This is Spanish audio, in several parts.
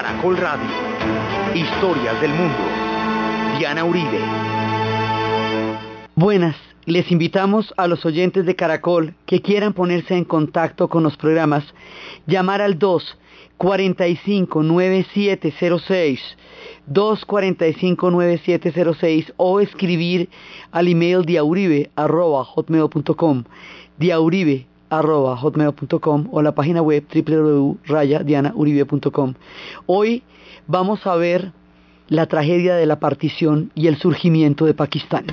Caracol Radio. Historias del mundo. Diana Uribe. Buenas, les invitamos a los oyentes de Caracol que quieran ponerse en contacto con los programas, llamar al 2 45 9706 245 9706 o escribir al email diauribe@hotmail.com diauribe@hotmail.com o la página web www.rayadianauribe.com. Hoy vamos a ver la tragedia de la partición y el surgimiento de Pakistán.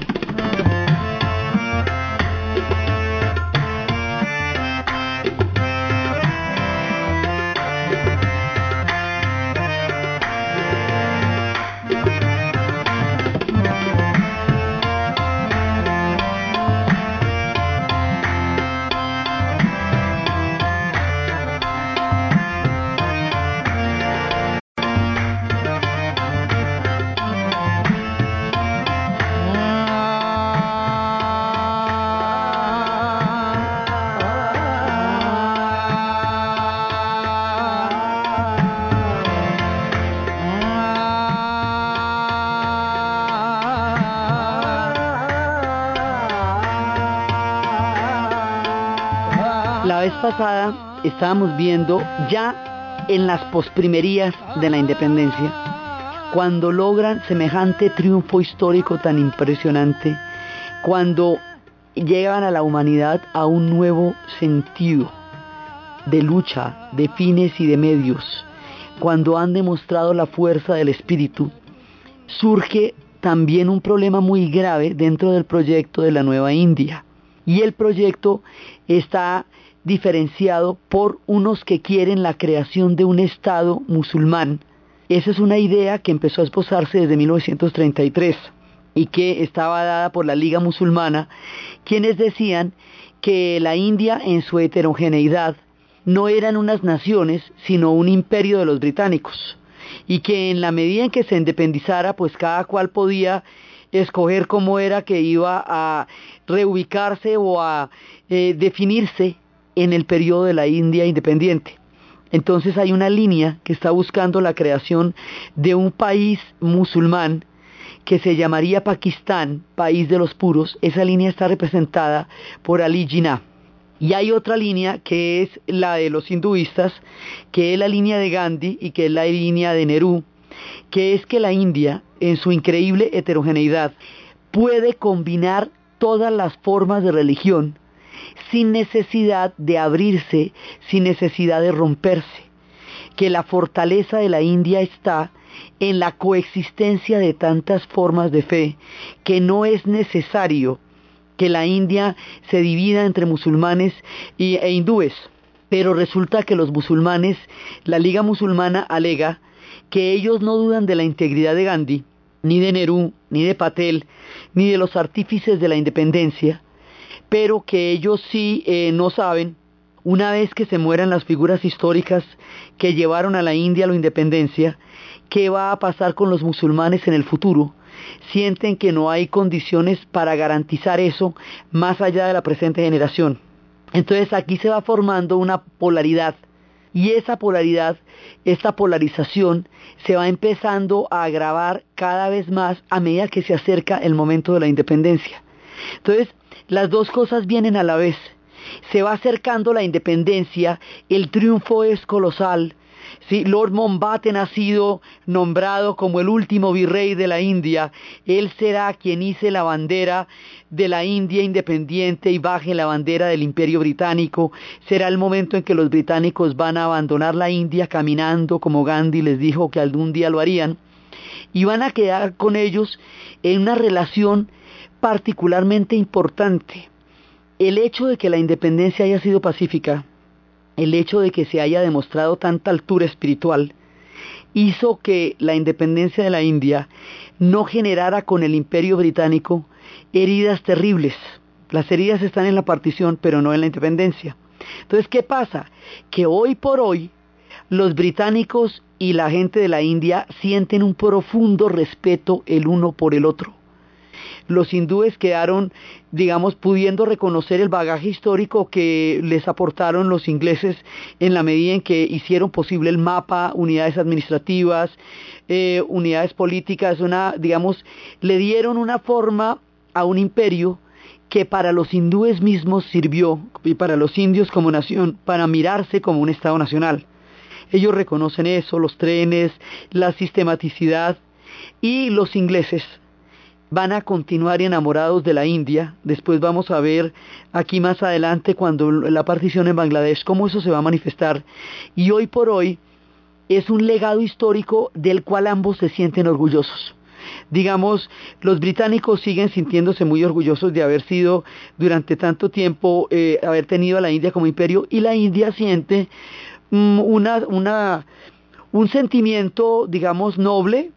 Estábamos viendo ya en las posprimerías de la independencia, cuando logran semejante triunfo histórico tan impresionante, cuando llegan a la humanidad a un nuevo sentido de lucha, de fines y de medios, cuando han demostrado la fuerza del espíritu, surge también un problema muy grave dentro del proyecto de la nueva India. Y el proyecto está diferenciado por unos que quieren la creación de un Estado musulmán. Esa es una idea que empezó a esposarse desde 1933 y que estaba dada por la Liga Musulmana, quienes decían que la India en su heterogeneidad no eran unas naciones, sino un imperio de los británicos, y que en la medida en que se independizara, pues cada cual podía escoger cómo era que iba a reubicarse o a eh, definirse en el periodo de la India independiente. Entonces hay una línea que está buscando la creación de un país musulmán que se llamaría Pakistán, país de los puros. Esa línea está representada por Ali Jinnah. Y hay otra línea que es la de los hinduistas, que es la línea de Gandhi y que es la línea de Nehru, que es que la India, en su increíble heterogeneidad, puede combinar todas las formas de religión sin necesidad de abrirse, sin necesidad de romperse. Que la fortaleza de la India está en la coexistencia de tantas formas de fe, que no es necesario que la India se divida entre musulmanes e hindúes. Pero resulta que los musulmanes, la Liga Musulmana alega que ellos no dudan de la integridad de Gandhi, ni de Nehru, ni de Patel, ni de los artífices de la independencia, pero que ellos sí eh, no saben, una vez que se mueran las figuras históricas que llevaron a la India a la independencia, qué va a pasar con los musulmanes en el futuro. Sienten que no hay condiciones para garantizar eso más allá de la presente generación. Entonces aquí se va formando una polaridad y esa polaridad, esta polarización, se va empezando a agravar cada vez más a medida que se acerca el momento de la independencia. Entonces, las dos cosas vienen a la vez. Se va acercando la independencia, el triunfo es colosal. Sí, Lord Mountbatten ha sido nombrado como el último virrey de la India. Él será quien hice la bandera de la India independiente y baje la bandera del imperio británico. Será el momento en que los británicos van a abandonar la India caminando como Gandhi les dijo que algún día lo harían. Y van a quedar con ellos en una relación particularmente importante. El hecho de que la independencia haya sido pacífica, el hecho de que se haya demostrado tanta altura espiritual, hizo que la independencia de la India no generara con el imperio británico heridas terribles. Las heridas están en la partición, pero no en la independencia. Entonces, ¿qué pasa? Que hoy por hoy los británicos y la gente de la India sienten un profundo respeto el uno por el otro los hindúes quedaron, digamos, pudiendo reconocer el bagaje histórico que les aportaron los ingleses en la medida en que hicieron posible el mapa, unidades administrativas, eh, unidades políticas, una, digamos, le dieron una forma a un imperio que para los hindúes mismos sirvió, y para los indios como nación, para mirarse como un Estado nacional. Ellos reconocen eso, los trenes, la sistematicidad, y los ingleses van a continuar enamorados de la India. Después vamos a ver aquí más adelante cuando la partición en Bangladesh, cómo eso se va a manifestar. Y hoy por hoy es un legado histórico del cual ambos se sienten orgullosos. Digamos, los británicos siguen sintiéndose muy orgullosos de haber sido durante tanto tiempo, eh, haber tenido a la India como imperio, y la India siente mm, una, una, un sentimiento, digamos, noble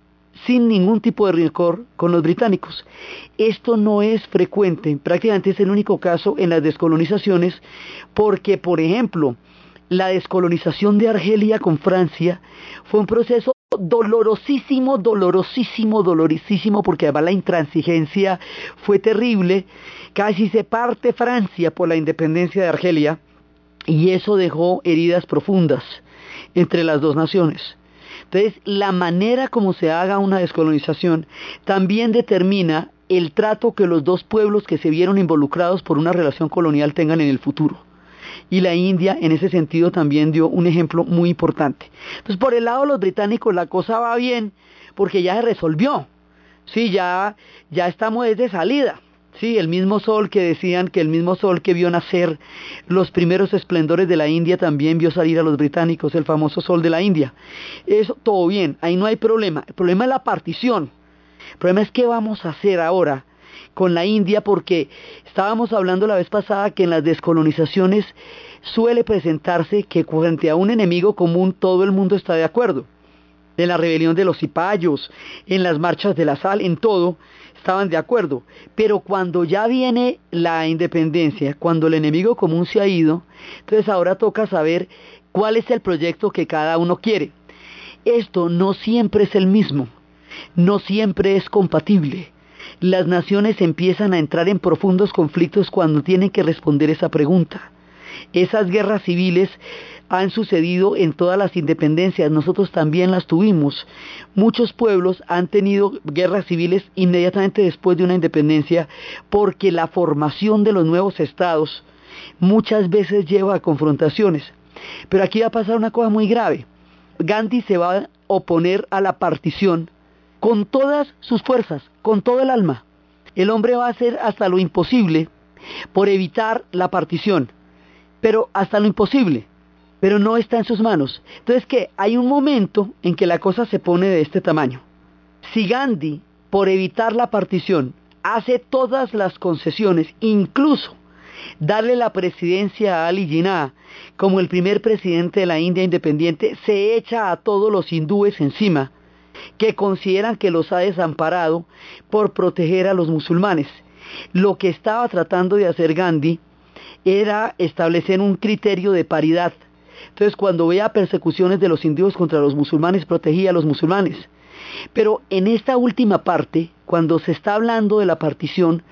sin ningún tipo de rencor con los británicos. Esto no es frecuente, prácticamente es el único caso en las descolonizaciones, porque, por ejemplo, la descolonización de Argelia con Francia fue un proceso dolorosísimo, dolorosísimo, dolorosísimo, porque además la intransigencia fue terrible. Casi se parte Francia por la independencia de Argelia y eso dejó heridas profundas entre las dos naciones. Entonces, la manera como se haga una descolonización también determina el trato que los dos pueblos que se vieron involucrados por una relación colonial tengan en el futuro. Y la India en ese sentido también dio un ejemplo muy importante. Entonces, por el lado de los británicos la cosa va bien porque ya se resolvió. Sí, ya, ya estamos desde salida. Sí, el mismo sol que decían que el mismo sol que vio nacer los primeros esplendores de la India también vio salir a los británicos, el famoso sol de la India. Eso todo bien, ahí no hay problema. El problema es la partición. El problema es qué vamos a hacer ahora con la India porque estábamos hablando la vez pasada que en las descolonizaciones suele presentarse que frente a un enemigo común todo el mundo está de acuerdo. En la rebelión de los cipayos, en las marchas de la sal, en todo, estaban de acuerdo. Pero cuando ya viene la independencia, cuando el enemigo común se ha ido, entonces ahora toca saber cuál es el proyecto que cada uno quiere. Esto no siempre es el mismo, no siempre es compatible. Las naciones empiezan a entrar en profundos conflictos cuando tienen que responder esa pregunta. Esas guerras civiles han sucedido en todas las independencias, nosotros también las tuvimos. Muchos pueblos han tenido guerras civiles inmediatamente después de una independencia porque la formación de los nuevos estados muchas veces lleva a confrontaciones. Pero aquí va a pasar una cosa muy grave. Gandhi se va a oponer a la partición con todas sus fuerzas, con todo el alma. El hombre va a hacer hasta lo imposible por evitar la partición, pero hasta lo imposible pero no está en sus manos. Entonces, que hay un momento en que la cosa se pone de este tamaño. Si Gandhi, por evitar la partición, hace todas las concesiones, incluso darle la presidencia a Ali Jinnah como el primer presidente de la India independiente, se echa a todos los hindúes encima, que consideran que los ha desamparado por proteger a los musulmanes. Lo que estaba tratando de hacer Gandhi era establecer un criterio de paridad entonces, cuando veía persecuciones de los indios contra los musulmanes, protegía a los musulmanes. Pero en esta última parte, cuando se está hablando de la partición,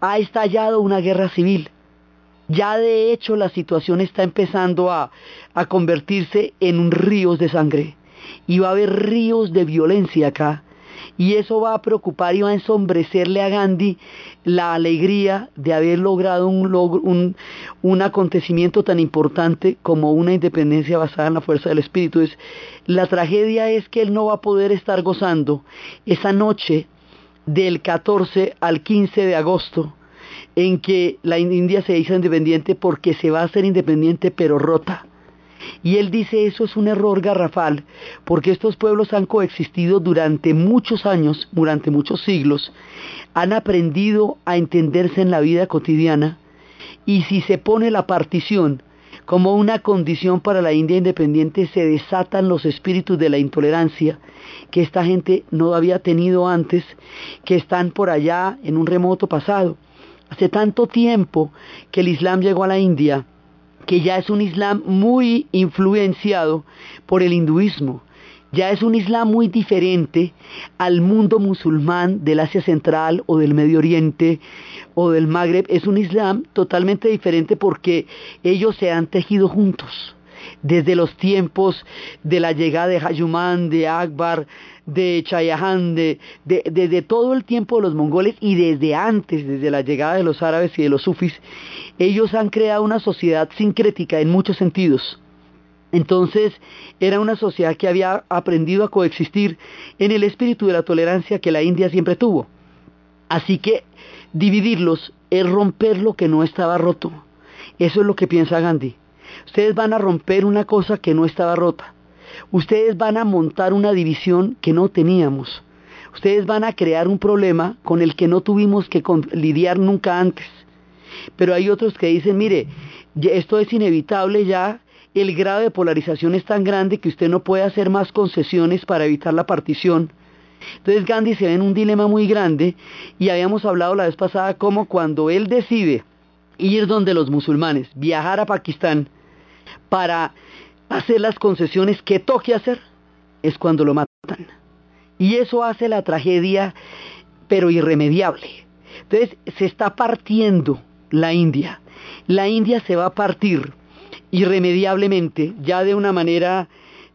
ha estallado una guerra civil. Ya de hecho la situación está empezando a, a convertirse en un ríos de sangre. Y va a haber ríos de violencia acá y eso va a preocupar y va a ensombrecerle a Gandhi la alegría de haber logrado un, un, acontecimiento tan importante como una independencia basada en la fuerza del espíritu. Es, la tragedia es que él no va a poder estar gozando esa noche del 14 al 15 de agosto en que la India se hizo independiente porque se va a hacer independiente pero rota y él dice eso es un error garrafal, porque estos pueblos han coexistido durante muchos años, durante muchos siglos, han aprendido a entenderse en la vida cotidiana, y si se pone la partición como una condición para la India independiente, se desatan los espíritus de la intolerancia que esta gente no había tenido antes, que están por allá en un remoto pasado. Hace tanto tiempo que el Islam llegó a la India, que ya es un Islam muy influenciado por el hinduismo, Ya es un Islam muy diferente al mundo musulmán del Asia Central o del Medio Oriente o del Magreb. Es un Islam totalmente diferente porque ellos se han tejido juntos desde los tiempos de la llegada de Hayumán, de Akbar, de Chayahan, de, desde todo el tiempo de los mongoles y desde antes, desde la llegada de los árabes y de los sufis, ellos han creado una sociedad sincrética en muchos sentidos. Entonces era una sociedad que había aprendido a coexistir en el espíritu de la tolerancia que la India siempre tuvo. Así que dividirlos es romper lo que no estaba roto. Eso es lo que piensa Gandhi. Ustedes van a romper una cosa que no estaba rota. Ustedes van a montar una división que no teníamos. Ustedes van a crear un problema con el que no tuvimos que lidiar nunca antes. Pero hay otros que dicen, mire, esto es inevitable ya, el grado de polarización es tan grande que usted no puede hacer más concesiones para evitar la partición. Entonces Gandhi se ve en un dilema muy grande y habíamos hablado la vez pasada como cuando él decide ir donde los musulmanes, viajar a Pakistán para hacer las concesiones que toque hacer, es cuando lo matan. Y eso hace la tragedia, pero irremediable. Entonces se está partiendo la India. La India se va a partir irremediablemente, ya de una manera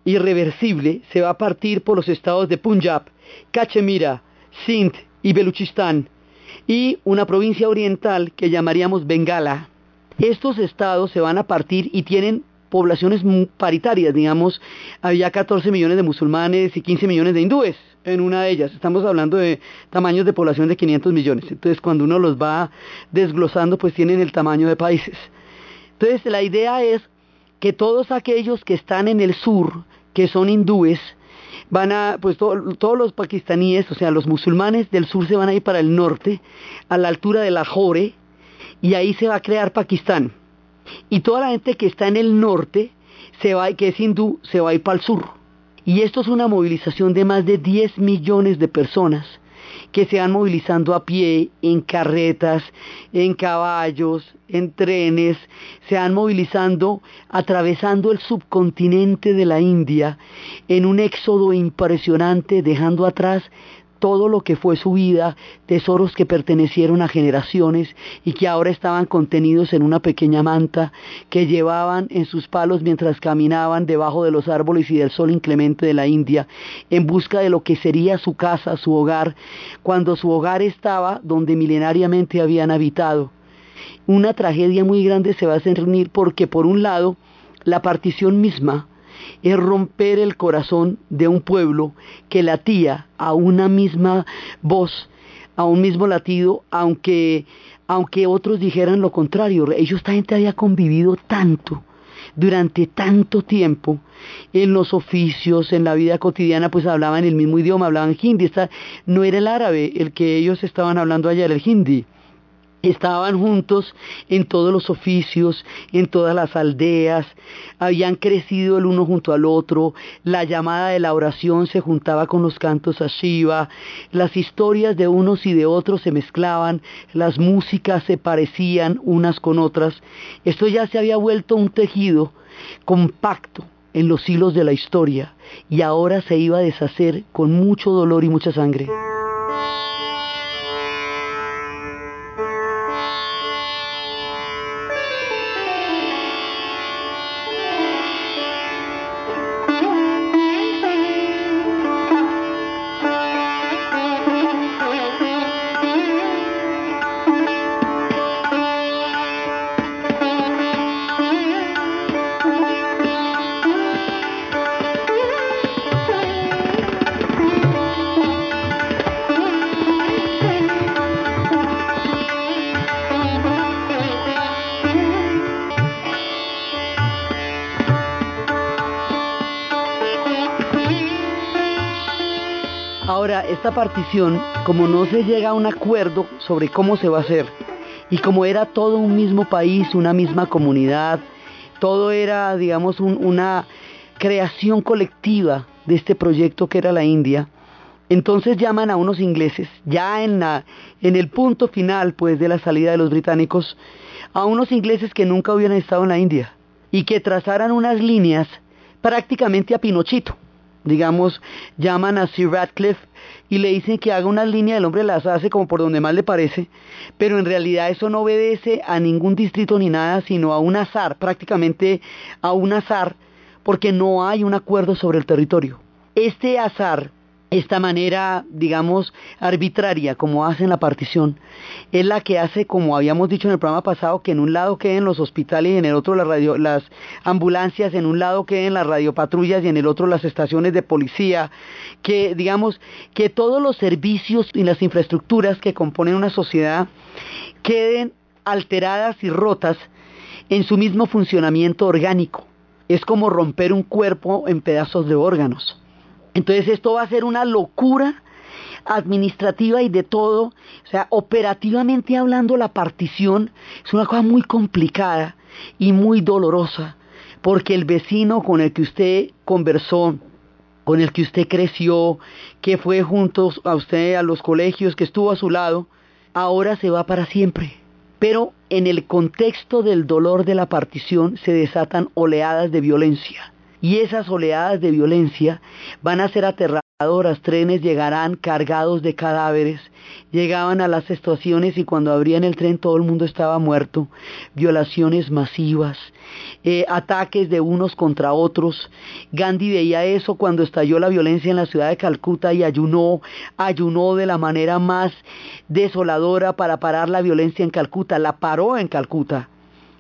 irreversible, se va a partir por los estados de Punjab, Cachemira, Sindh y Beluchistán, y una provincia oriental que llamaríamos Bengala. Estos estados se van a partir y tienen poblaciones paritarias, digamos, había 14 millones de musulmanes y 15 millones de hindúes en una de ellas. Estamos hablando de tamaños de población de 500 millones. Entonces, cuando uno los va desglosando, pues tienen el tamaño de países. Entonces, la idea es que todos aquellos que están en el sur, que son hindúes, van a, pues todos los pakistaníes, o sea, los musulmanes del sur se van a ir para el norte, a la altura de Lahore, y ahí se va a crear Pakistán. Y toda la gente que está en el norte, se va, que es hindú, se va a ir para el sur. Y esto es una movilización de más de 10 millones de personas que se van movilizando a pie, en carretas, en caballos, en trenes, se van movilizando, atravesando el subcontinente de la India en un éxodo impresionante, dejando atrás todo lo que fue su vida, tesoros que pertenecieron a generaciones y que ahora estaban contenidos en una pequeña manta que llevaban en sus palos mientras caminaban debajo de los árboles y del sol inclemente de la India, en busca de lo que sería su casa, su hogar, cuando su hogar estaba donde milenariamente habían habitado. Una tragedia muy grande se va a cernir porque por un lado la partición misma es romper el corazón de un pueblo que latía a una misma voz, a un mismo latido, aunque, aunque otros dijeran lo contrario. Ellos, esta gente había convivido tanto durante tanto tiempo en los oficios, en la vida cotidiana, pues hablaban el mismo idioma, hablaban hindi. no era el árabe el que ellos estaban hablando allá, era el hindi estaban juntos en todos los oficios, en todas las aldeas, habían crecido el uno junto al otro, la llamada de la oración se juntaba con los cantos a Shiva, las historias de unos y de otros se mezclaban, las músicas se parecían unas con otras, esto ya se había vuelto un tejido compacto en los hilos de la historia y ahora se iba a deshacer con mucho dolor y mucha sangre. Esta partición, como no se llega a un acuerdo sobre cómo se va a hacer, y como era todo un mismo país, una misma comunidad, todo era, digamos, una creación colectiva de este proyecto que era la India, entonces llaman a unos ingleses, ya en, la, en el punto final pues de la salida de los británicos, a unos ingleses que nunca hubieran estado en la India y que trazaran unas líneas prácticamente a Pinochito digamos, llaman a Sir Radcliffe y le dicen que haga una línea, el hombre las hace como por donde más le parece, pero en realidad eso no obedece a ningún distrito ni nada, sino a un azar, prácticamente a un azar, porque no hay un acuerdo sobre el territorio. Este azar esta manera, digamos, arbitraria como hacen la partición, es la que hace, como habíamos dicho en el programa pasado, que en un lado queden los hospitales y en el otro las, las ambulancias, en un lado queden las radiopatrullas y en el otro las estaciones de policía, que, digamos, que todos los servicios y las infraestructuras que componen una sociedad queden alteradas y rotas en su mismo funcionamiento orgánico. Es como romper un cuerpo en pedazos de órganos. Entonces esto va a ser una locura administrativa y de todo. O sea, operativamente hablando, la partición es una cosa muy complicada y muy dolorosa, porque el vecino con el que usted conversó, con el que usted creció, que fue juntos a usted a los colegios, que estuvo a su lado, ahora se va para siempre. Pero en el contexto del dolor de la partición se desatan oleadas de violencia y esas oleadas de violencia van a ser aterradoras. Trenes llegarán cargados de cadáveres, llegaban a las estaciones y cuando abrían el tren todo el mundo estaba muerto, violaciones masivas, eh, ataques de unos contra otros. Gandhi veía eso cuando estalló la violencia en la ciudad de Calcuta y ayunó, ayunó de la manera más desoladora para parar la violencia en Calcuta, la paró en Calcuta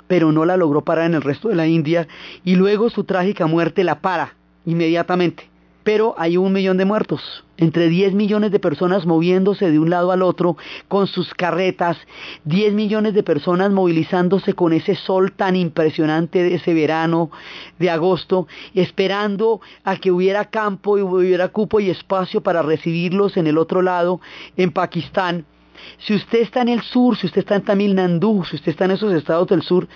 pero no la logró parar en el resto de la India y luego su trágica muerte la para inmediatamente. Pero hay un millón de muertos, entre 10 millones de personas moviéndose de un lado al otro con sus carretas, 10 millones de personas movilizándose con ese sol tan impresionante de ese verano de agosto, esperando a que hubiera campo y hubiera cupo y espacio para recibirlos en el otro lado, en Pakistán si usted está en el sur, si usted está en Tamil Nadu, si usted está en esos estados del sur,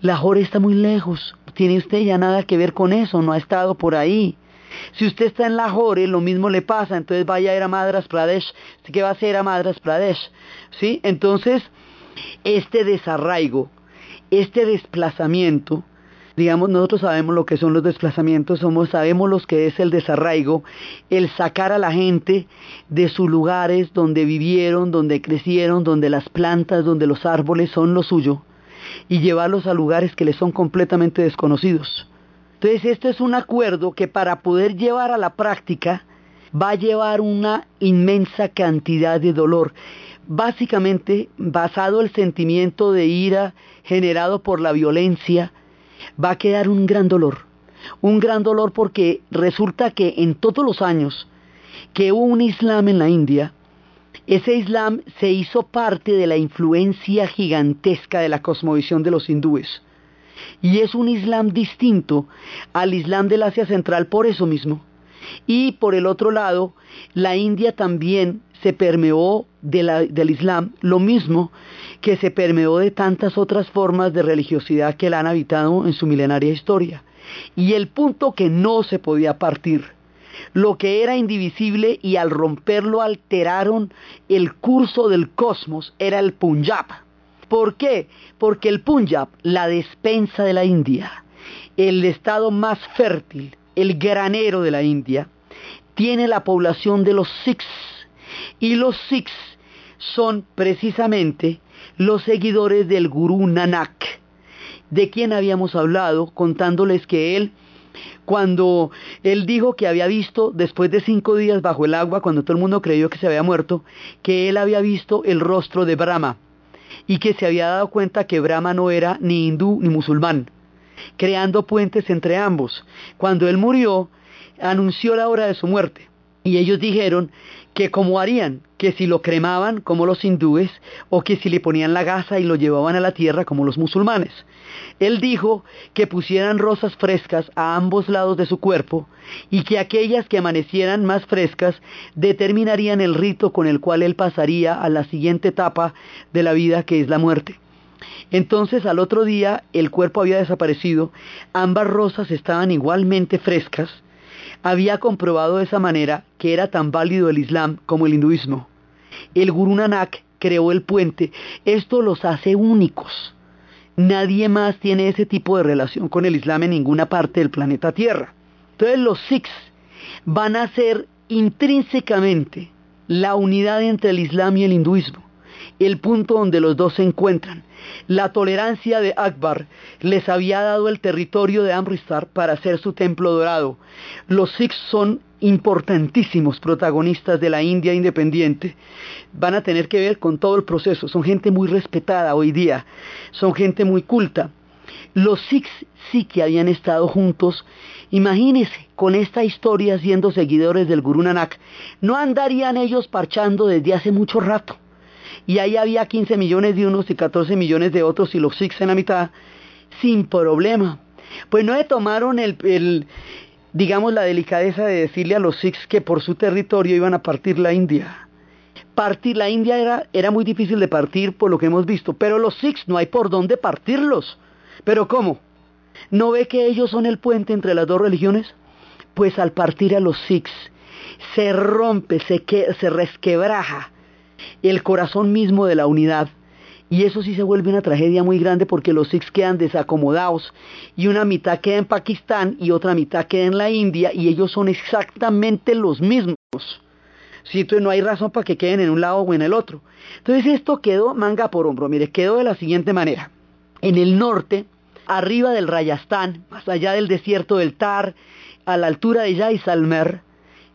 Lahore está muy lejos. Tiene usted ya nada que ver con eso, no ha estado por ahí. Si usted está en Lahore, lo mismo le pasa, entonces vaya a ir a Madras Pradesh. ¿Qué va a hacer a Madras Pradesh? ¿Sí? Entonces, este desarraigo, este desplazamiento, Digamos, nosotros sabemos lo que son los desplazamientos, somos, sabemos lo que es el desarraigo, el sacar a la gente de sus lugares donde vivieron, donde crecieron, donde las plantas, donde los árboles son lo suyo, y llevarlos a lugares que les son completamente desconocidos. Entonces, esto es un acuerdo que para poder llevar a la práctica va a llevar una inmensa cantidad de dolor básicamente basado el sentimiento de ira generado por la violencia, va a quedar un gran dolor. Un gran dolor porque resulta que en todos los años que hubo un Islam en la India, ese Islam se hizo parte de la influencia gigantesca de la cosmovisión de los hindúes. Y es un Islam distinto al Islam del Asia Central por eso mismo. Y por el otro lado, la India también se permeó del Islam, lo mismo que se permeó de tantas otras formas de religiosidad que la han habitado en su milenaria historia. Y el punto que no se podía partir, lo que era indivisible y al romperlo alteraron el curso del cosmos, era el Punjab. ¿Por qué? Porque el Punjab, la despensa de la India, el estado más fértil, el granero de la India, tiene la población de los Sikhs. Y los Sikhs son precisamente los seguidores del gurú Nanak, de quien habíamos hablado contándoles que él, cuando él dijo que había visto, después de cinco días bajo el agua, cuando todo el mundo creyó que se había muerto, que él había visto el rostro de Brahma y que se había dado cuenta que Brahma no era ni hindú ni musulmán, creando puentes entre ambos. Cuando él murió, anunció la hora de su muerte. Y ellos dijeron que como harían, que si lo cremaban como los hindúes o que si le ponían la gasa y lo llevaban a la tierra como los musulmanes. Él dijo que pusieran rosas frescas a ambos lados de su cuerpo y que aquellas que amanecieran más frescas determinarían el rito con el cual él pasaría a la siguiente etapa de la vida que es la muerte. Entonces al otro día el cuerpo había desaparecido, ambas rosas estaban igualmente frescas había comprobado de esa manera que era tan válido el Islam como el hinduismo. El Guru Nanak creó el puente. Esto los hace únicos. Nadie más tiene ese tipo de relación con el Islam en ninguna parte del planeta Tierra. Entonces los Sikhs van a ser intrínsecamente la unidad entre el Islam y el hinduismo, el punto donde los dos se encuentran. La tolerancia de Akbar les había dado el territorio de Amritsar para hacer su templo dorado. Los Sikhs son importantísimos protagonistas de la India independiente. Van a tener que ver con todo el proceso. Son gente muy respetada hoy día. Son gente muy culta. Los Sikhs sí que habían estado juntos. Imagínense, con esta historia siendo seguidores del Guru Nanak, no andarían ellos parchando desde hace mucho rato. Y ahí había 15 millones de unos y 14 millones de otros y los Sikhs en la mitad, sin problema. Pues no le tomaron el, digamos, la delicadeza de decirle a los Sikhs que por su territorio iban a partir la India. Partir la India era, era muy difícil de partir por lo que hemos visto, pero los Sikhs no hay por dónde partirlos. ¿Pero cómo? ¿No ve que ellos son el puente entre las dos religiones? Pues al partir a los Sikhs se rompe, se, se resquebraja el corazón mismo de la unidad. Y eso sí se vuelve una tragedia muy grande porque los Sikhs quedan desacomodados y una mitad queda en Pakistán y otra mitad queda en la India y ellos son exactamente los mismos. Sí, no hay razón para que queden en un lado o en el otro. Entonces esto quedó manga por hombro. Mire, quedó de la siguiente manera. En el norte, arriba del Rayastán, más allá del desierto del Tar, a la altura de Jaisalmer,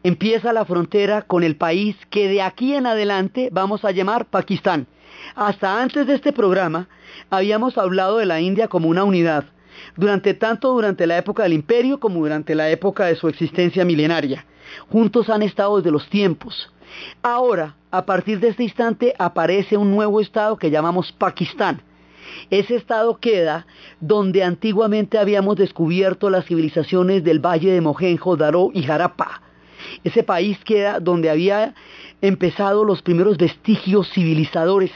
empieza la frontera con el país que de aquí en adelante vamos a llamar Pakistán. Hasta antes de este programa habíamos hablado de la India como una unidad, durante tanto durante la época del imperio como durante la época de su existencia milenaria. Juntos han estado desde los tiempos. Ahora, a partir de este instante, aparece un nuevo estado que llamamos Pakistán. Ese estado queda donde antiguamente habíamos descubierto las civilizaciones del valle de Mohenjo-Daro y Harappa. Ese país queda donde había empezado los primeros vestigios civilizadores.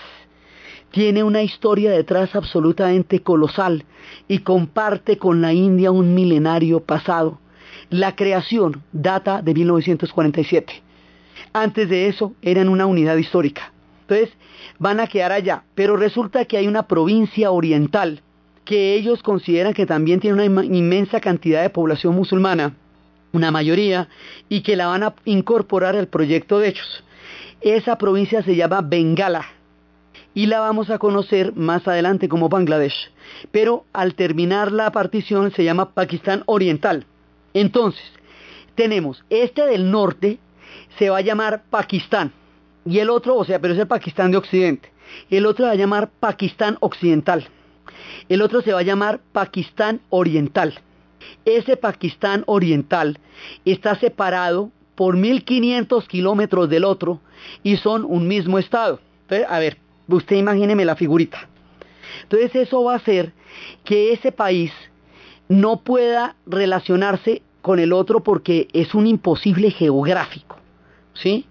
Tiene una historia detrás absolutamente colosal y comparte con la India un milenario pasado. La creación data de 1947. Antes de eso eran una unidad histórica. Entonces, van a quedar allá. Pero resulta que hay una provincia oriental que ellos consideran que también tiene una inmensa cantidad de población musulmana, una mayoría, y que la van a incorporar al proyecto de hechos. Esa provincia se llama Bengala y la vamos a conocer más adelante como Bangladesh. Pero al terminar la partición se llama Pakistán Oriental. Entonces, tenemos este del norte, se va a llamar Pakistán y el otro, o sea, pero es el Pakistán de Occidente. El otro va a llamar Pakistán Occidental. El otro se va a llamar Pakistán Oriental. Ese Pakistán Oriental está separado por 1500 kilómetros del otro y son un mismo estado. A ver, usted imagíneme la figurita. Entonces eso va a hacer que ese país no pueda relacionarse con el otro porque es un imposible geográfico. ¿Sí?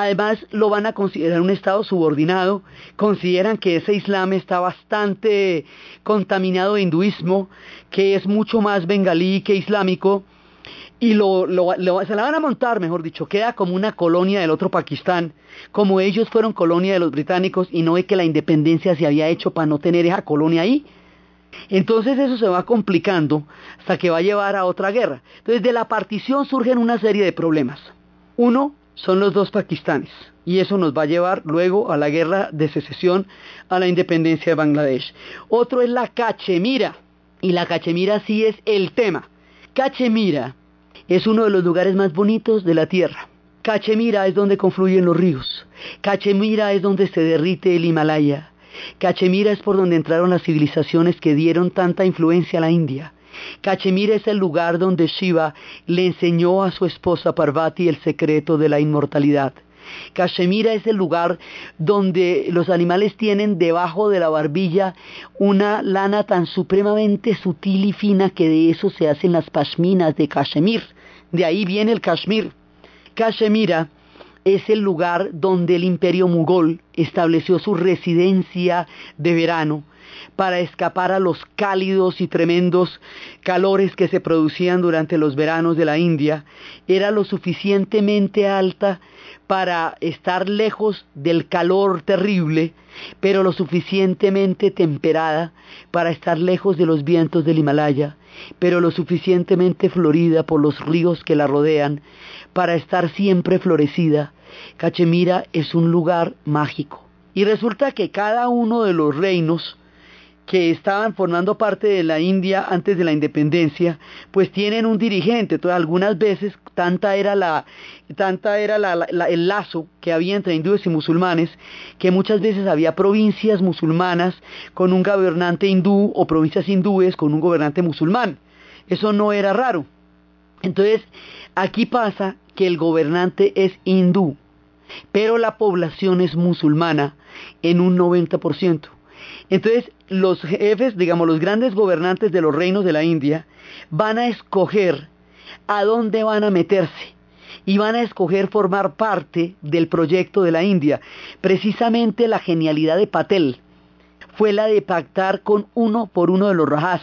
Además, lo van a considerar un Estado subordinado, consideran que ese Islam está bastante contaminado de hinduismo, que es mucho más bengalí que islámico, y se la van a montar, mejor dicho, queda como una colonia del otro Pakistán, como ellos fueron colonia de los británicos y no ve que la independencia se había hecho para no tener esa colonia ahí. Entonces eso se va complicando hasta que va a llevar a otra guerra. Entonces de la partición surgen una serie de problemas. Uno, son los dos Pakistanes. Y eso nos va a llevar luego a la guerra de secesión, a la independencia de Bangladesh. Otro es la Cachemira. Y la Cachemira sí es el tema. Cachemira es uno de los lugares más bonitos de la tierra. Cachemira es donde confluyen los ríos. Cachemira es donde se derrite el Himalaya. Cachemira es por donde entraron las civilizaciones que dieron tanta influencia a la India. Cachemira es el lugar donde Shiva le enseñó a su esposa Parvati el secreto de la inmortalidad. Cachemira es el lugar donde los animales tienen debajo de la barbilla una lana tan supremamente sutil y fina que de eso se hacen las pashminas de Cachemir. De ahí viene el Kashmir. Cachemira es el lugar donde el imperio mugol estableció su residencia de verano para escapar a los cálidos y tremendos calores que se producían durante los veranos de la India, era lo suficientemente alta para estar lejos del calor terrible, pero lo suficientemente temperada para estar lejos de los vientos del Himalaya, pero lo suficientemente florida por los ríos que la rodean para estar siempre florecida. Cachemira es un lugar mágico. Y resulta que cada uno de los reinos que estaban formando parte de la India antes de la independencia, pues tienen un dirigente. Entonces, algunas veces tanta era la, tanta era el lazo que había entre hindúes y musulmanes, que muchas veces había provincias musulmanas con un gobernante hindú o provincias hindúes con un gobernante musulmán. Eso no era raro. Entonces, aquí pasa que el gobernante es hindú, pero la población es musulmana en un 90%. Entonces, los jefes, digamos, los grandes gobernantes de los reinos de la India, van a escoger a dónde van a meterse y van a escoger formar parte del proyecto de la India. Precisamente la genialidad de Patel fue la de pactar con uno por uno de los Rajas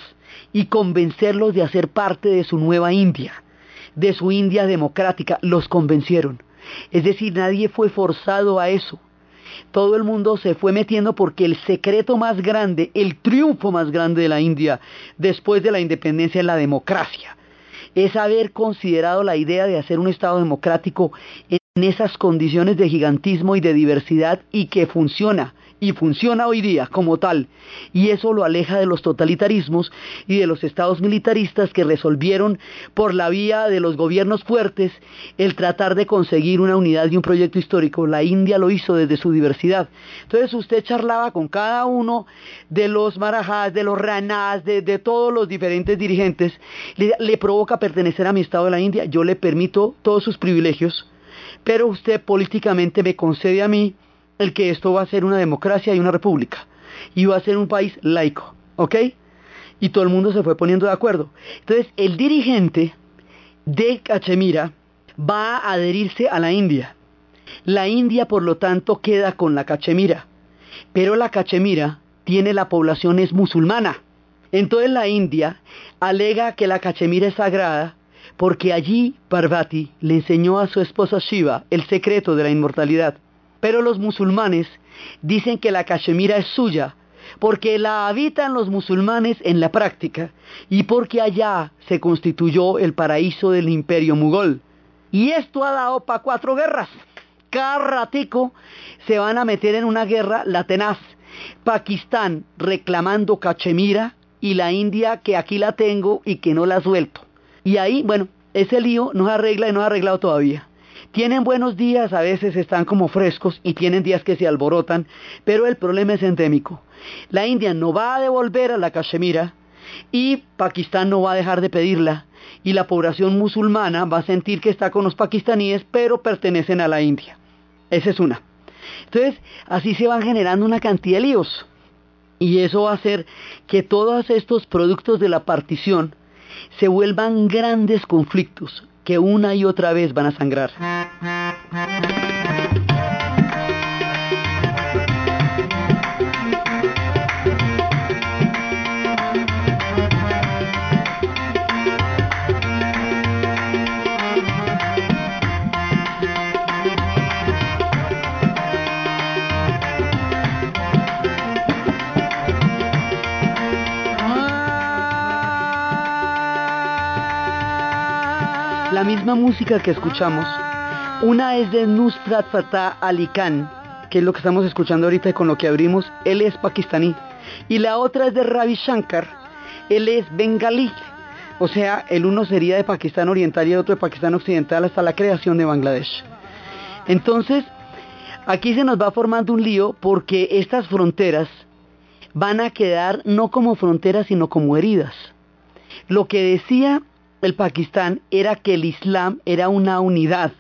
y convencerlos de hacer parte de su nueva India, de su India democrática. Los convencieron. Es decir, nadie fue forzado a eso todo el mundo se fue metiendo porque el secreto más grande, el triunfo más grande de la India después de la independencia es la democracia. Es haber considerado la idea de hacer un Estado democrático en esas condiciones de gigantismo y de diversidad y que funciona y funciona hoy día como tal. Y eso lo aleja de los totalitarismos y de los estados militaristas que resolvieron por la vía de los gobiernos fuertes el tratar de conseguir una unidad y un proyecto histórico. La India lo hizo desde su diversidad. Entonces usted charlaba con cada uno de los marajás, de los ranás, de, todos los diferentes dirigentes, le, le provoca pertenecer a mi estado de la India, yo le permito todos sus privilegios, pero usted políticamente me concede a mí el que esto va a ser una democracia y una república. Y va a ser un país laico, ¿ok? Y todo el mundo se fue poniendo de acuerdo. Entonces, el dirigente de Cachemira va a adherirse a la India. La India, por lo tanto, queda con la Cachemira. Pero la Cachemira tiene la población es musulmana. Entonces la India alega que la Cachemira es sagrada porque allí Parvati le enseñó a su esposa Shiva el secreto de la inmortalidad. Pero los musulmanes dicen que la Cachemira es suya, porque la habitan los musulmanes en la práctica y porque allá se constituyó el paraíso del imperio mugol. Y esto ha dado para cuatro guerras. Cada ratico se van a meter en una guerra la tenaz. Pakistán reclamando Cachemira y la India que aquí la tengo y que no la suelto. Y ahí, bueno, ese lío no se arregla y no ha arreglado todavía. Tienen buenos días, a veces están como frescos y tienen días que se alborotan, pero el problema es endémico. La India no va a devolver a la Cachemira y Pakistán no va a dejar de pedirla y la población musulmana va a sentir que está con los pakistaníes, pero pertenecen a la India. Esa es una. Entonces, así se van generando una cantidad de líos. Y eso va a hacer que todos estos productos de la partición se vuelvan grandes conflictos que una y otra vez van a sangrar. Música que escuchamos. Una es de Nusrat Fatah Ali Khan, que es lo que estamos escuchando ahorita y con lo que abrimos. Él es pakistaní. Y la otra es de Ravi Shankar. Él es bengalí. O sea, el uno sería de Pakistán Oriental y el otro de Pakistán Occidental hasta la creación de Bangladesh. Entonces, aquí se nos va formando un lío porque estas fronteras van a quedar no como fronteras, sino como heridas. Lo que decía el Pakistán era que el Islam era una unidad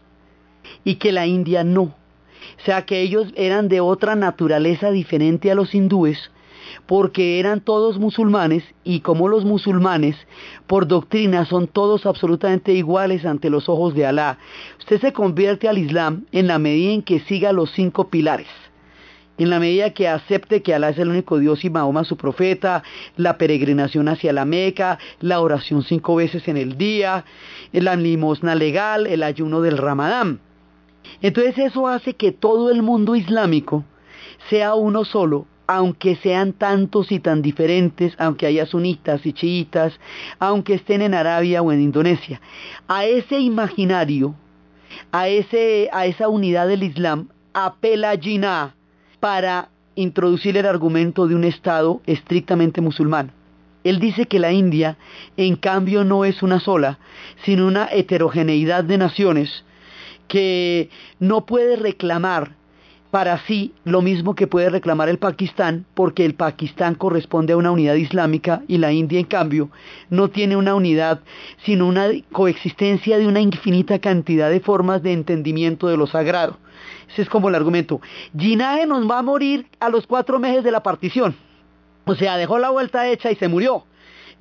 y que la India no. O sea que ellos eran de otra naturaleza diferente a los hindúes porque eran todos musulmanes y como los musulmanes por doctrina son todos absolutamente iguales ante los ojos de Alá, usted se convierte al Islam en la medida en que siga los cinco pilares. En la medida que acepte que Alá es el único Dios y Mahoma su profeta, la peregrinación hacia la Meca, la oración cinco veces en el día, la limosna legal, el ayuno del Ramadán. Entonces eso hace que todo el mundo islámico sea uno solo, aunque sean tantos y tan diferentes, aunque haya sunitas y chiitas, aunque estén en Arabia o en Indonesia. A ese imaginario, a, ese, a esa unidad del Islam, apela Jinnah para introducir el argumento de un Estado estrictamente musulmán. Él dice que la India, en cambio, no es una sola, sino una heterogeneidad de naciones que no puede reclamar para sí lo mismo que puede reclamar el Pakistán, porque el Pakistán corresponde a una unidad islámica y la India, en cambio, no tiene una unidad, sino una coexistencia de una infinita cantidad de formas de entendimiento de lo sagrado. Ese es como el argumento. Ginaje nos va a morir a los cuatro meses de la partición. O sea, dejó la vuelta hecha y se murió.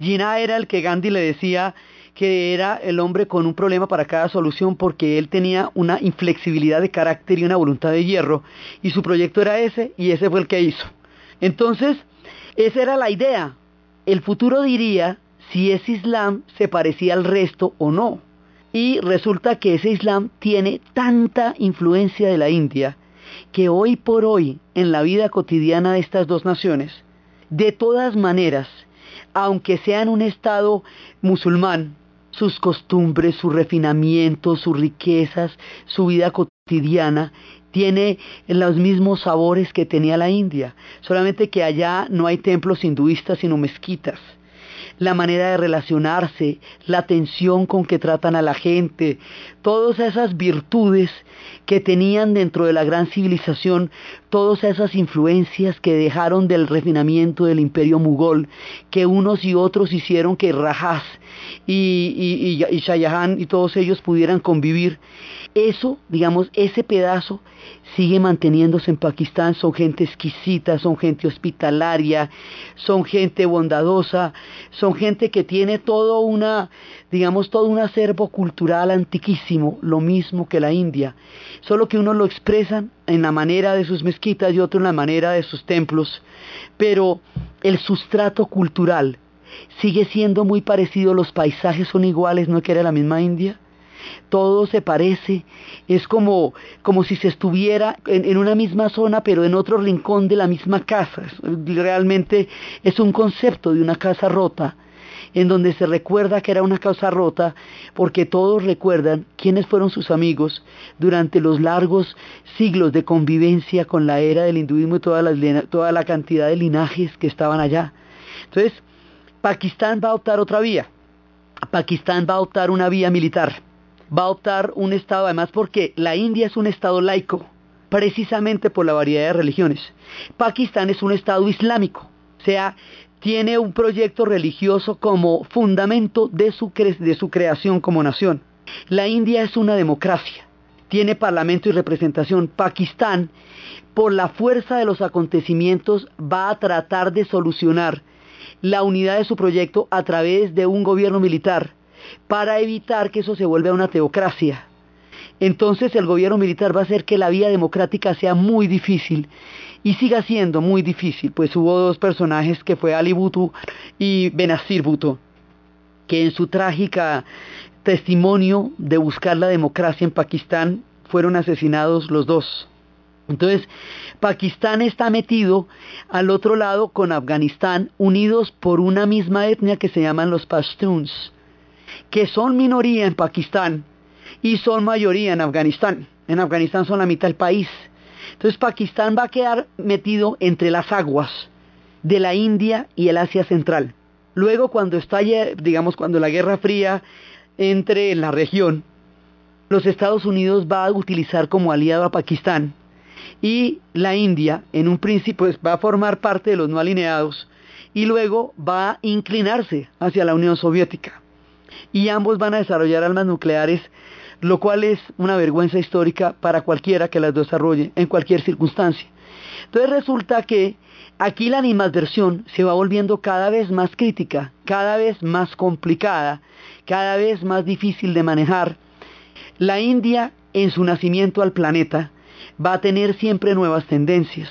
Gina era el que Gandhi le decía que era el hombre con un problema para cada solución porque él tenía una inflexibilidad de carácter y una voluntad de hierro y su proyecto era ese y ese fue el que hizo. Entonces, esa era la idea. El futuro diría si ese Islam se parecía al resto o no. Y resulta que ese Islam tiene tanta influencia de la India que hoy por hoy en la vida cotidiana de estas dos naciones, de todas maneras, aunque sean un Estado musulmán, sus costumbres, su refinamiento, sus riquezas, su vida cotidiana, tiene los mismos sabores que tenía la India, solamente que allá no hay templos hinduistas sino mezquitas la manera de relacionarse, la atención con que tratan a la gente, todas esas virtudes que tenían dentro de la gran civilización, todas esas influencias que dejaron del refinamiento del imperio mugol, que unos y otros hicieron que Rajaz y, y, y, Shah y todos ellos pudieran convivir. Eso, digamos, ese pedazo sigue manteniéndose en Pakistán, son gente exquisita, son gente hospitalaria, son gente bondadosa, son gente que tiene todo una, digamos, todo un acervo cultural antiquísimo, lo mismo que la India, solo que unos lo expresan en la manera de sus mezquitas y otros en la manera de sus templos, pero el sustrato cultural sigue siendo muy parecido, los paisajes son iguales, no que era la misma India, todo se parece, es como, como si se estuviera en, en, una misma zona pero en otro rincón de la misma casa. Realmente es un concepto de una casa rota, en donde se recuerda que era una casa rota porque todos recuerdan quiénes fueron sus amigos durante los largos siglos de convivencia con la era del hinduismo y toda la, toda la cantidad de linajes que estaban allá. Entonces, Pakistán va a optar otra vía. Pakistán va a optar una vía militar va a optar un Estado, además porque la India es un Estado laico, precisamente por la variedad de religiones. Pakistán es un Estado islámico, o sea, tiene un proyecto religioso como fundamento de su, de su creación como nación. La India es una democracia, tiene parlamento y representación. Pakistán, por la fuerza de los acontecimientos, va a tratar de solucionar la unidad de su proyecto a través de un gobierno militar para evitar que eso se vuelva una teocracia. Entonces el gobierno militar va a hacer que la vía democrática sea muy difícil y siga siendo muy difícil, pues hubo dos personajes que fue Ali Bhutto y Benazir Bhutto, que en su trágica testimonio de buscar la democracia en Pakistán fueron asesinados los dos. Entonces, Pakistán está metido al otro lado con Afganistán, unidos por una misma etnia que se llaman los Pashtuns que son minoría en Pakistán y son mayoría en Afganistán. En Afganistán son la mitad del país. Entonces Pakistán va a quedar metido entre las aguas de la India y el Asia Central. Luego cuando estalle, digamos, cuando la Guerra Fría entre en la región, los Estados Unidos va a utilizar como aliado a Pakistán y la India en un principio pues, va a formar parte de los no alineados y luego va a inclinarse hacia la Unión Soviética y ambos van a desarrollar armas nucleares, lo cual es una vergüenza histórica para cualquiera que las desarrolle en cualquier circunstancia. Entonces resulta que aquí la animadversión se va volviendo cada vez más crítica, cada vez más complicada, cada vez más difícil de manejar. La India, en su nacimiento al planeta, va a tener siempre nuevas tendencias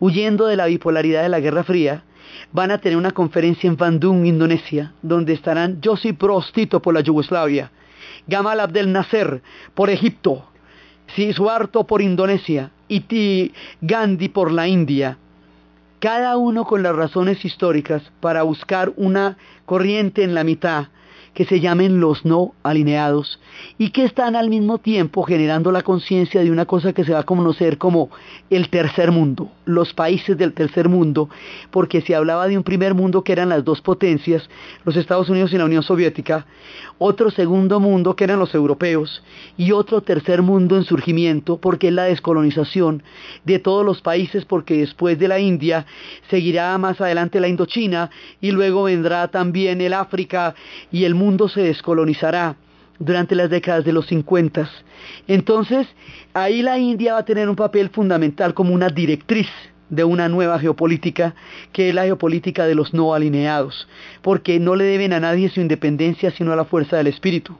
huyendo de la bipolaridad de la Guerra Fría, van a tener una conferencia en Bandung, Indonesia, donde estarán Josip Broz Tito por la Yugoslavia, Gamal Abdel Nasser por Egipto, Suharto por Indonesia y Gandhi por la India, cada uno con las razones históricas para buscar una corriente en la mitad que se llamen los no alineados y que están al mismo tiempo generando la conciencia de una cosa que se va a conocer como el tercer mundo, los países del tercer mundo, porque se hablaba de un primer mundo que eran las dos potencias, los Estados Unidos y la Unión Soviética, otro segundo mundo que eran los europeos y otro tercer mundo en surgimiento porque es la descolonización de todos los países porque después de la India seguirá más adelante la Indochina y luego vendrá también el África y el mundo se descolonizará durante las décadas de los 50. Entonces, ahí la India va a tener un papel fundamental como una directriz de una nueva geopolítica, que es la geopolítica de los no alineados, porque no le deben a nadie su independencia sino a la fuerza del espíritu.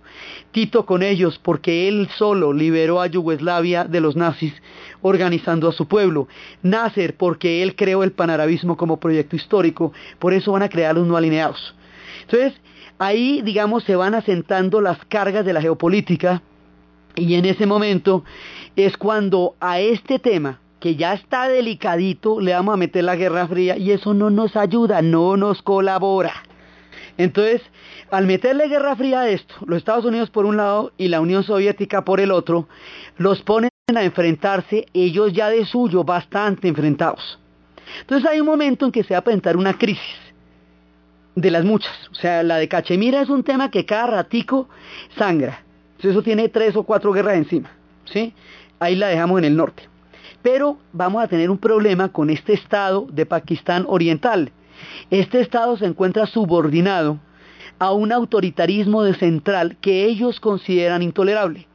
Tito con ellos, porque él solo liberó a Yugoslavia de los nazis, organizando a su pueblo. Nasser, porque él creó el panarabismo como proyecto histórico, por eso van a crear los no alineados. Entonces, ahí, digamos, se van asentando las cargas de la geopolítica, y en ese momento es cuando a este tema, que ya está delicadito, le vamos a meter la Guerra Fría y eso no nos ayuda, no nos colabora. Entonces, al meterle Guerra Fría a esto, los Estados Unidos por un lado y la Unión Soviética por el otro, los ponen a enfrentarse ellos ya de suyo bastante enfrentados. Entonces hay un momento en que se va a presentar una crisis de las muchas. O sea, la de Cachemira es un tema que cada ratico sangra. Eso tiene tres o cuatro guerras encima. ¿sí? Ahí la dejamos en el norte. Pero vamos a tener un problema con este Estado de Pakistán Oriental. Este Estado se encuentra subordinado a un autoritarismo de central que ellos consideran intolerable.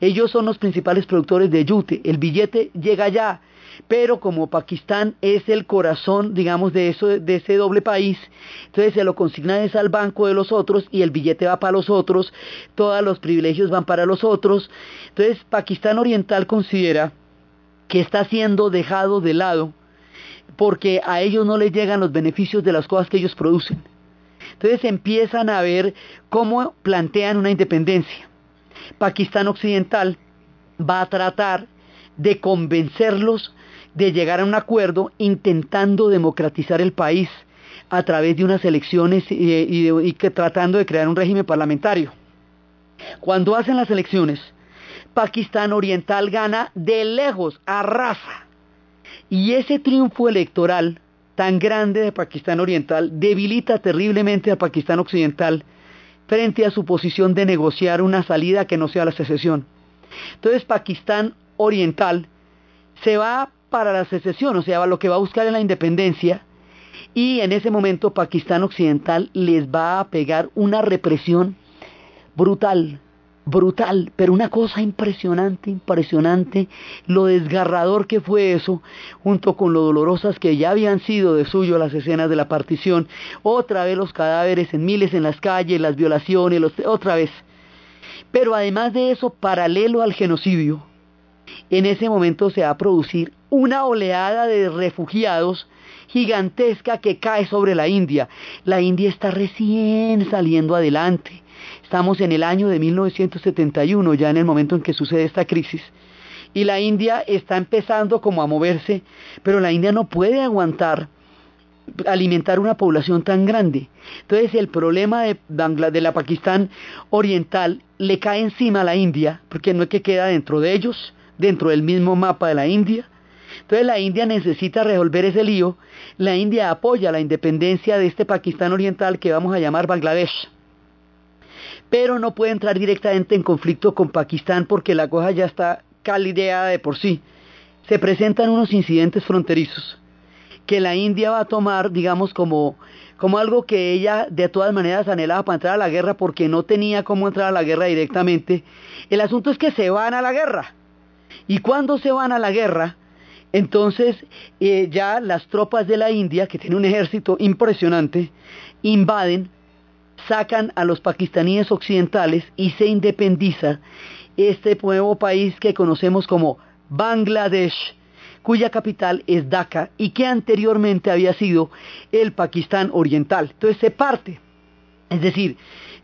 Ellos son los principales productores de yute. El billete llega allá, pero como Pakistán es el corazón, digamos, de, eso, de ese doble país, entonces se lo consigna es al banco de los otros y el billete va para los otros, todos los privilegios van para los otros. Entonces Pakistán Oriental considera que está siendo dejado de lado porque a ellos no les llegan los beneficios de las cosas que ellos producen. Entonces empiezan a ver cómo plantean una independencia. Pakistán Occidental va a tratar de convencerlos de llegar a un acuerdo intentando democratizar el país a través de unas elecciones y, que, tratando de crear un régimen parlamentario. Cuando hacen las elecciones, Pakistán Oriental gana de lejos, arrasa. Y ese triunfo electoral tan grande de Pakistán Oriental debilita terriblemente a Pakistán Occidental frente a su posición de negociar una salida que no sea la secesión. Entonces Pakistán Oriental se va para la secesión, o sea, lo que va a buscar es la independencia, y en ese momento Pakistán Occidental les va a pegar una represión brutal, brutal, pero una cosa impresionante, impresionante, lo desgarrador que fue eso, junto con lo dolorosas que ya habían sido de suyo las escenas de la partición, otra vez los cadáveres en miles en las calles, las violaciones, otra vez. Pero además de eso, paralelo al genocidio, en ese momento se va a producir una oleada de refugiados gigantesca que cae sobre la India. La India está recién saliendo adelante Estamos en el año de 1971, ya en el momento en que sucede esta crisis. Y la India está empezando como a moverse, pero la India no puede aguantar alimentar una población tan grande. Entonces el problema de, de la Pakistán oriental le cae encima a la India, porque no es que queda dentro de ellos, dentro del mismo mapa de la India. Entonces la India necesita resolver ese lío. La India apoya la independencia de este Pakistán oriental que vamos a llamar Bangladesh pero no puede entrar directamente en conflicto con Pakistán porque la cosa ya está calideada de por sí. Se presentan unos incidentes fronterizos que la India va a tomar, digamos, como, como algo que ella de todas maneras anhelaba para entrar a la guerra porque no tenía cómo entrar a la guerra directamente. El asunto es que se van a la guerra. Y cuando se van a la guerra, entonces eh, ya las tropas de la India, que tiene un ejército impresionante, invaden sacan a los pakistaníes occidentales y se independiza este nuevo país que conocemos como Bangladesh, cuya capital es Dhaka y que anteriormente había sido el Pakistán Oriental. Entonces se parte, es decir,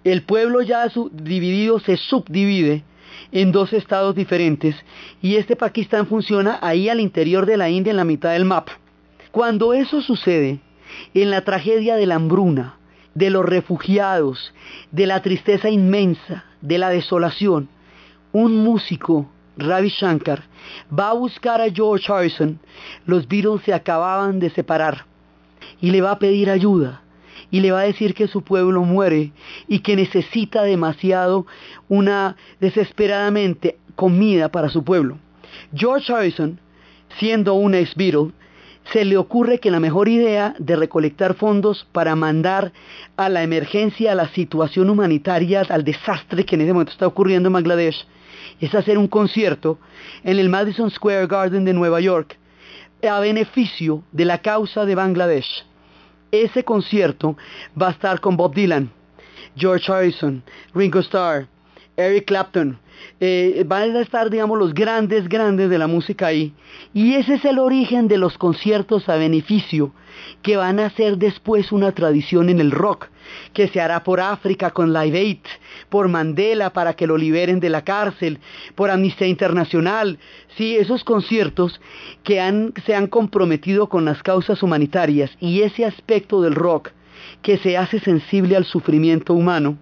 el pueblo ya dividido se subdivide en dos estados diferentes y este Pakistán funciona ahí al interior de la India en la mitad del mapa. Cuando eso sucede, en la tragedia de la hambruna, de los refugiados, de la tristeza inmensa, de la desolación, un músico, Ravi Shankar, va a buscar a George Harrison, los Beatles se acababan de separar, y le va a pedir ayuda, y le va a decir que su pueblo muere y que necesita demasiado una desesperadamente comida para su pueblo. George Harrison, siendo un ex Beatle, se le ocurre que la mejor idea de recolectar fondos para mandar a la emergencia, a la situación humanitaria, al desastre que en ese momento está ocurriendo en Bangladesh, es hacer un concierto en el Madison Square Garden de Nueva York a beneficio de la causa de Bangladesh. Ese concierto va a estar con Bob Dylan, George Harrison, Ringo Starr, Eric Clapton, eh, van a estar, digamos, los grandes, grandes de la música ahí. Y ese es el origen de los conciertos a beneficio que van a ser después una tradición en el rock, que se hará por África con Live Aid, por Mandela para que lo liberen de la cárcel, por Amnistía Internacional. Sí, esos conciertos que han, se han comprometido con las causas humanitarias y ese aspecto del rock que se hace sensible al sufrimiento humano,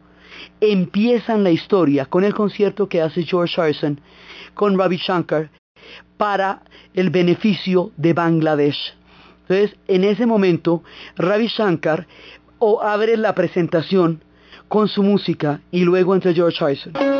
empiezan la historia con el concierto que hace George Harrison con Ravi Shankar para el beneficio de Bangladesh. Entonces, en ese momento, Ravi Shankar abre la presentación con su música y luego entre George Harrison.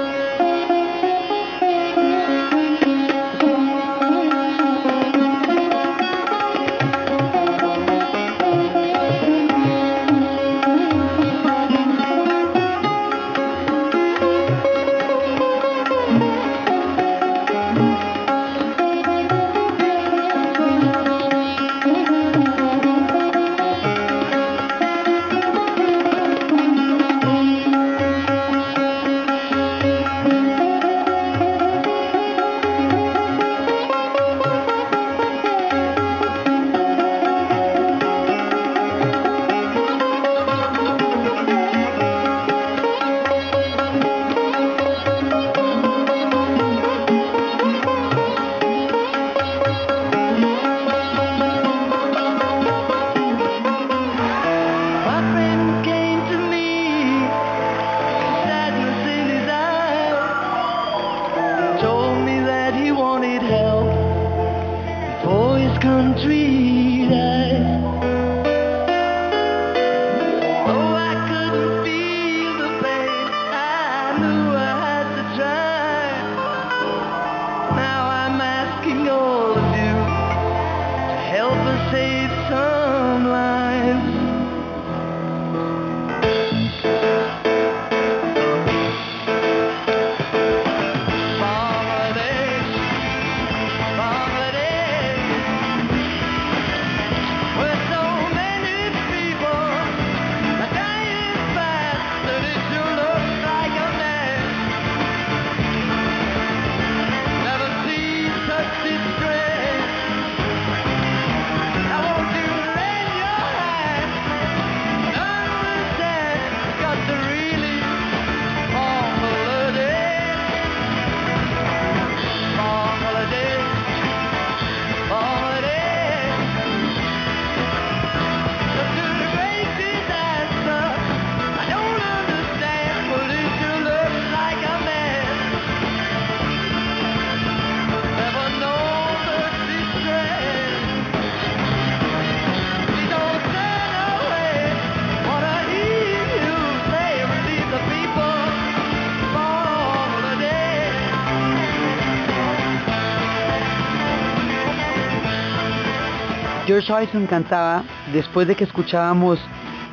George Harrison cantaba, después de que escuchábamos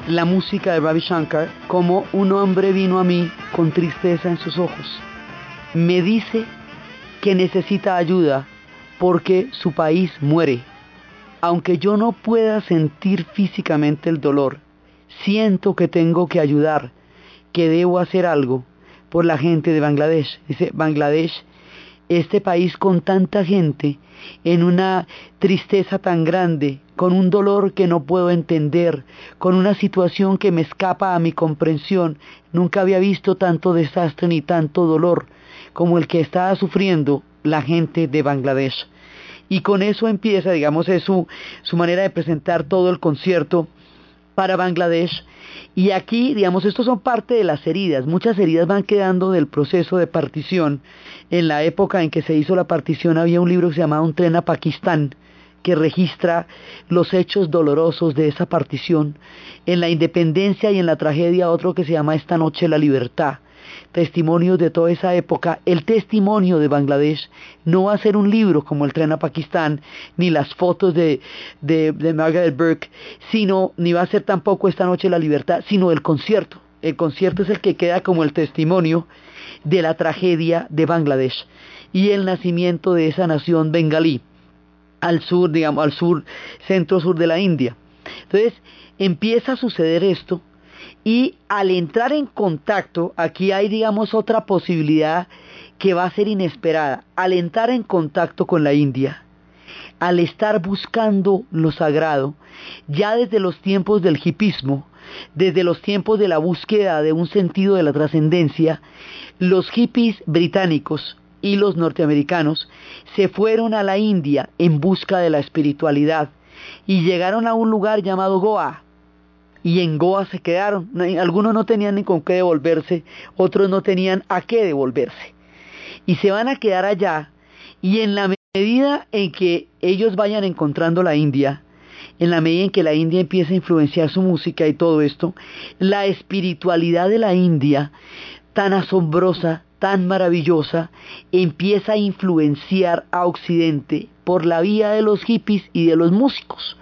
la música de Ravi Shankar, como un hombre vino a mí con tristeza en sus ojos. Me dice que necesita ayuda porque su país muere. Aunque yo no pueda sentir físicamente el dolor, siento que tengo que ayudar, que debo hacer algo por la gente de Bangladesh. Dice, Bangladesh este país con tanta gente, en una tristeza tan grande, con un dolor que no puedo entender, con una situación que me escapa a mi comprensión. Nunca había visto tanto desastre ni tanto dolor como el que estaba sufriendo la gente de Bangladesh. Y con eso empieza, digamos, es su, su manera de presentar todo el concierto para Bangladesh. Y aquí, digamos, estos son parte de las heridas. Muchas heridas van quedando del proceso de partición. En la época en que se hizo la partición había un libro que se llamaba Un tren a Pakistán, que registra los hechos dolorosos de esa partición. En la independencia y en la tragedia otro que se llama Esta noche la libertad testimonios de toda esa época, el testimonio de Bangladesh no va a ser un libro como el tren a Pakistán, ni las fotos de, de, Margaret Burke, sino, ni va a ser tampoco esta noche la libertad, sino el concierto. El concierto es el que queda como el testimonio de la tragedia de Bangladesh y el nacimiento de esa nación bengalí al sur, digamos, al sur, centro sur de la India. Entonces, empieza a suceder esto y al entrar en contacto, aquí hay digamos otra posibilidad que va a ser inesperada. Al entrar en contacto con la India, al estar buscando lo sagrado, ya desde los tiempos del hipismo, desde los tiempos de la búsqueda de un sentido de la trascendencia, los hippies británicos y los norteamericanos se fueron a la India en busca de la espiritualidad y llegaron a un lugar llamado Goa, y en Goa se quedaron. Algunos no tenían ni con qué devolverse, otros no tenían a qué devolverse. Y se van a quedar allá y en la medida en que ellos vayan encontrando la India, en la medida en que la India empieza a influenciar su música y todo esto, la espiritualidad de la India, tan asombrosa, tan maravillosa, empieza a influenciar a Occidente por la vía de los hippies y de los músicos.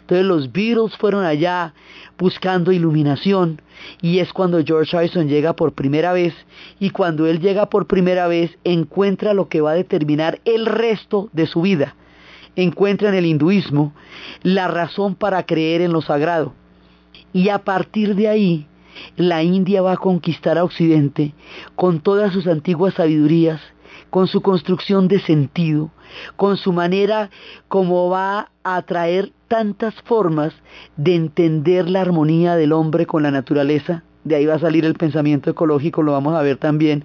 Entonces los Beatles fueron allá buscando iluminación y es cuando George Harrison llega por primera vez y cuando él llega por primera vez encuentra lo que va a determinar el resto de su vida. Encuentra en el hinduismo la razón para creer en lo sagrado. Y a partir de ahí, la India va a conquistar a Occidente con todas sus antiguas sabidurías, con su construcción de sentido, con su manera como va a traer tantas formas de entender la armonía del hombre con la naturaleza, de ahí va a salir el pensamiento ecológico, lo vamos a ver también,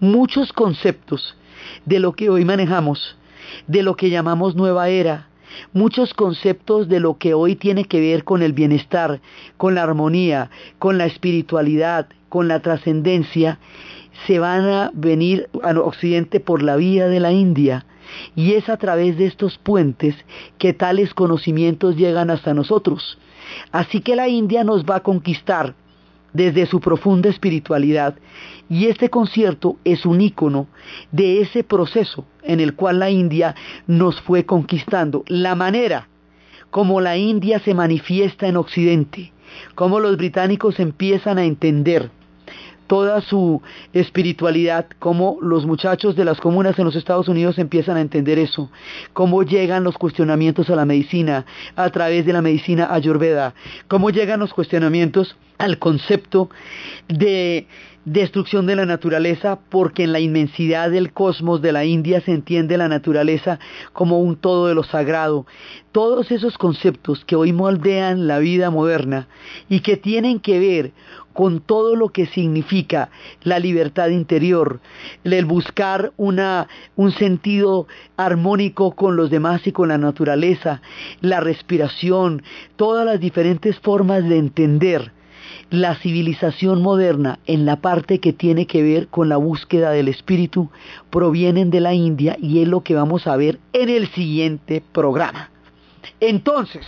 muchos conceptos de lo que hoy manejamos, de lo que llamamos nueva era, muchos conceptos de lo que hoy tiene que ver con el bienestar, con la armonía, con la espiritualidad, con la trascendencia, se van a venir al occidente por la vía de la India. Y es a través de estos puentes que tales conocimientos llegan hasta nosotros. Así que la India nos va a conquistar desde su profunda espiritualidad y este concierto es un ícono de ese proceso en el cual la India nos fue conquistando. La manera como la India se manifiesta en Occidente, como los británicos empiezan a entender toda su espiritualidad, cómo los muchachos de las comunas en los Estados Unidos empiezan a entender eso, cómo llegan los cuestionamientos a la medicina a través de la medicina ayurveda, cómo llegan los cuestionamientos al concepto de destrucción de la naturaleza, porque en la inmensidad del cosmos de la India se entiende la naturaleza como un todo de lo sagrado. Todos esos conceptos que hoy moldean la vida moderna y que tienen que ver con todo lo que significa la libertad interior, el buscar una, un sentido armónico con los demás y con la naturaleza, la respiración, todas las diferentes formas de entender la civilización moderna en la parte que tiene que ver con la búsqueda del espíritu provienen de la India y es lo que vamos a ver en el siguiente programa. Entonces,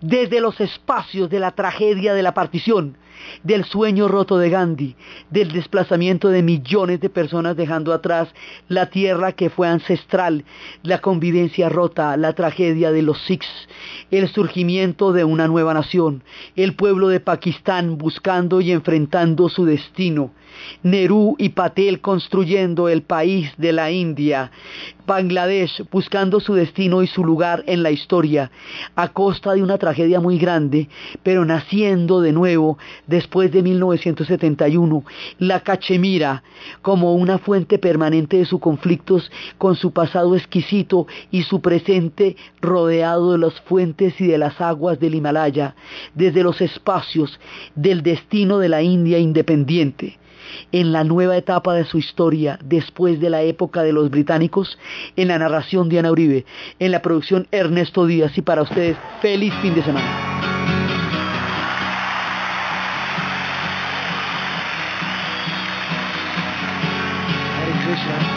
desde los espacios de la tragedia de la partición, del sueño roto de Gandhi, del desplazamiento de millones de personas dejando atrás la tierra que fue ancestral, la convivencia rota, la tragedia de los Sikhs, el surgimiento de una nueva nación, el pueblo de Pakistán buscando y enfrentando su destino, Nehru y Patel construyendo el país de la India, Bangladesh buscando su destino y su lugar en la historia, a costa de una tragedia muy grande, pero naciendo de nuevo después de 1971, la Cachemira como una fuente permanente de sus conflictos con su pasado exquisito y su presente rodeado de las fuentes y de las aguas del Himalaya, desde los espacios del destino de la India independiente en la nueva etapa de su historia después de la época de los británicos, en la narración Diana Uribe, en la producción Ernesto Díaz y para ustedes feliz fin de semana. Christmas.